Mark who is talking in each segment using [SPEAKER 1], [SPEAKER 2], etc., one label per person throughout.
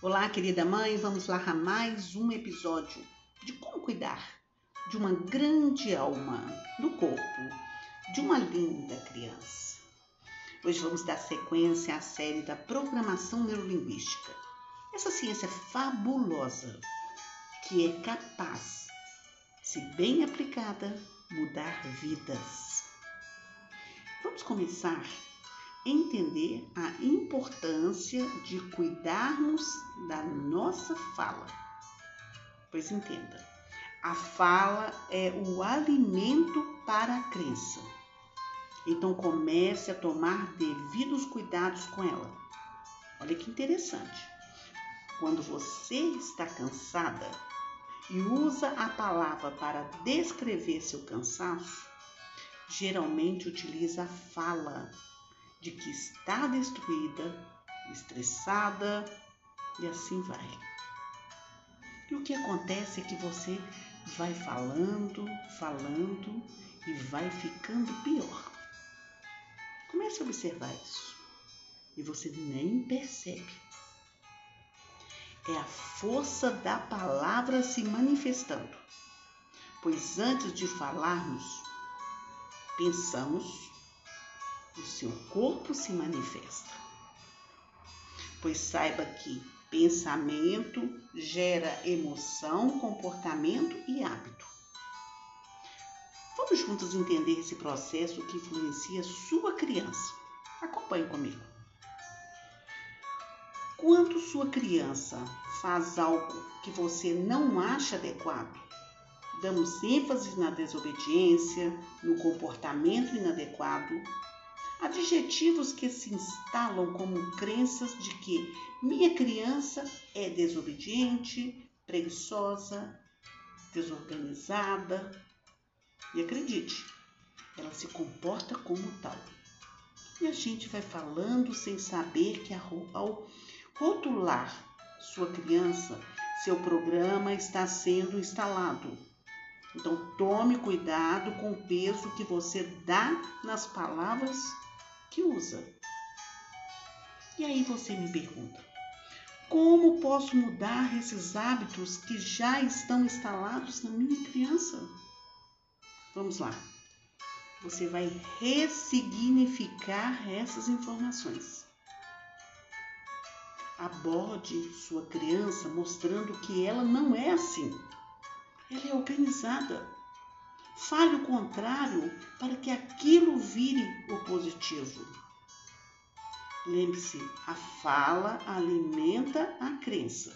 [SPEAKER 1] Olá, querida mãe, vamos lá a mais um episódio de como cuidar de uma grande alma no corpo de uma linda criança. Hoje vamos dar sequência à série da programação neurolinguística. Essa ciência fabulosa que é capaz, se bem aplicada, mudar vidas. Vamos começar entender a importância de cuidarmos da nossa fala. Pois entenda, a fala é o alimento para a crença. Então comece a tomar devidos cuidados com ela. Olha que interessante. Quando você está cansada e usa a palavra para descrever seu cansaço, geralmente utiliza a fala de que está destruída, estressada e assim vai. E o que acontece é que você vai falando, falando e vai ficando pior. Comece a observar isso e você nem percebe. É a força da palavra se manifestando, pois antes de falarmos, pensamos o seu corpo se manifesta. Pois saiba que pensamento gera emoção, comportamento e hábito. Vamos juntos entender esse processo que influencia sua criança. Acompanhe comigo. Quando sua criança faz algo que você não acha adequado, damos ênfase na desobediência, no comportamento inadequado, adjetivos que se instalam como crenças de que minha criança é desobediente, preguiçosa, desorganizada. E acredite, ela se comporta como tal. E a gente vai falando sem saber que ao rotular sua criança, seu programa está sendo instalado. Então tome cuidado com o peso que você dá nas palavras que usa. E aí você me pergunta: como posso mudar esses hábitos que já estão instalados na minha criança? Vamos lá. Você vai ressignificar essas informações. Aborde sua criança mostrando que ela não é assim. Ela é organizada Fale o contrário para que aquilo vire positivo. Lembre-se, a fala alimenta a crença.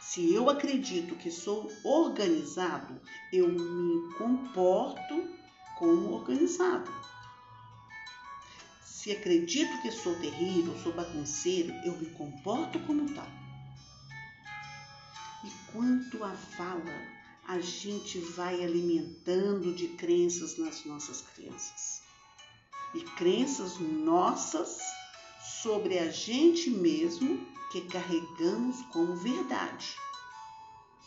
[SPEAKER 1] Se eu acredito que sou organizado, eu me comporto como organizado. Se acredito que sou terrível, sou bagunceiro, eu me comporto como tal. E quanto à fala, a gente vai alimentando de crenças nas nossas crianças. E crenças nossas sobre a gente mesmo que carregamos como verdade.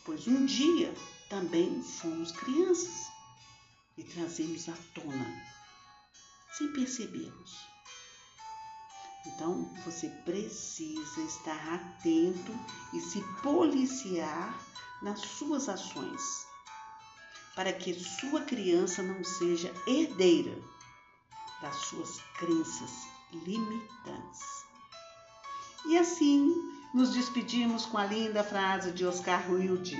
[SPEAKER 1] Pois um dia também fomos crianças e trazemos à tona, sem percebermos. Então você precisa estar atento e se policiar nas suas ações, para que sua criança não seja herdeira das suas crenças limitantes. E assim nos despedimos com a linda frase de Oscar Wilde: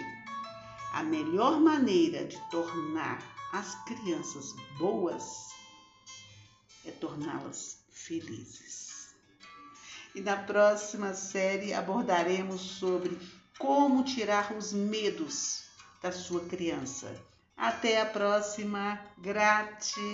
[SPEAKER 1] A melhor maneira de tornar as crianças boas é torná-las felizes. E na próxima série abordaremos sobre como tirar os medos da sua criança. Até a próxima. Gratidão.